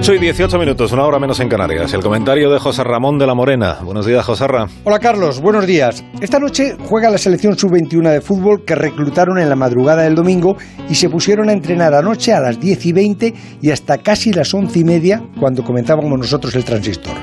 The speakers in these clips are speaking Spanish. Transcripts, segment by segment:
8 y 18 minutos, una hora menos en Canarias. El comentario de José Ramón de la Morena. Buenos días, José Ramón. Hola, Carlos. Buenos días. Esta noche juega la selección sub-21 de fútbol que reclutaron en la madrugada del domingo y se pusieron a entrenar anoche a las 10 y 20 y hasta casi las 11 y media cuando comenzábamos nosotros el transistor.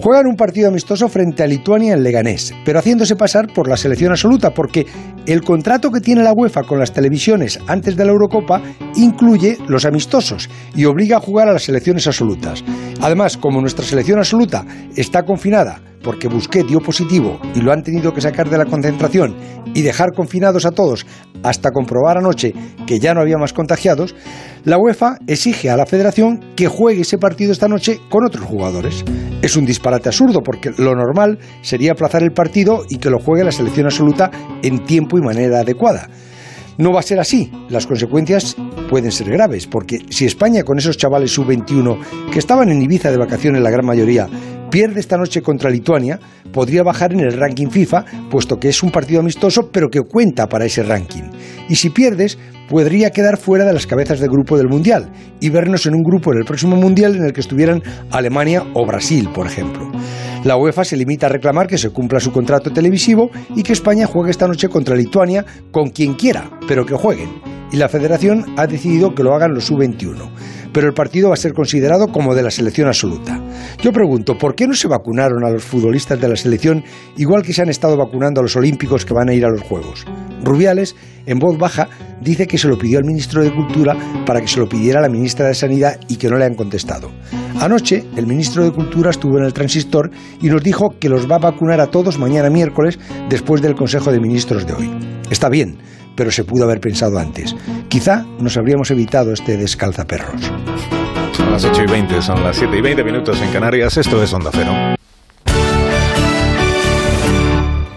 Juegan un partido amistoso frente a Lituania en Leganés, pero haciéndose pasar por la selección absoluta, porque el contrato que tiene la UEFA con las televisiones antes de la Eurocopa incluye los amistosos y obliga a jugar a las selecciones absolutas. Además, como nuestra selección absoluta está confinada porque Busquet dio positivo y lo han tenido que sacar de la concentración y dejar confinados a todos hasta comprobar anoche que ya no había más contagiados, la UEFA exige a la federación que juegue ese partido esta noche con otros jugadores. Es un disparate absurdo porque lo normal sería aplazar el partido y que lo juegue la selección absoluta en tiempo y manera adecuada. No va a ser así. Las consecuencias pueden ser graves, porque si España con esos chavales sub-21 que estaban en Ibiza de vacaciones la gran mayoría pierde esta noche contra Lituania, podría bajar en el ranking FIFA, puesto que es un partido amistoso, pero que cuenta para ese ranking. Y si pierdes, podría quedar fuera de las cabezas de grupo del Mundial y vernos en un grupo en el próximo Mundial en el que estuvieran Alemania o Brasil, por ejemplo. La UEFA se limita a reclamar que se cumpla su contrato televisivo y que España juegue esta noche contra Lituania con quien quiera, pero que jueguen. Y la federación ha decidido que lo hagan los U21 pero el partido va a ser considerado como de la selección absoluta. Yo pregunto, ¿por qué no se vacunaron a los futbolistas de la selección igual que se han estado vacunando a los olímpicos que van a ir a los Juegos? Rubiales, en voz baja, dice que se lo pidió al ministro de Cultura para que se lo pidiera a la ministra de Sanidad y que no le han contestado. Anoche, el ministro de Cultura estuvo en el transistor y nos dijo que los va a vacunar a todos mañana miércoles después del Consejo de Ministros de hoy. Está bien, pero se pudo haber pensado antes. Quizá nos habríamos evitado este descalzaperros. Son las 8 y 20, son las 7 y 20 minutos en Canarias. Esto es Onda Cero.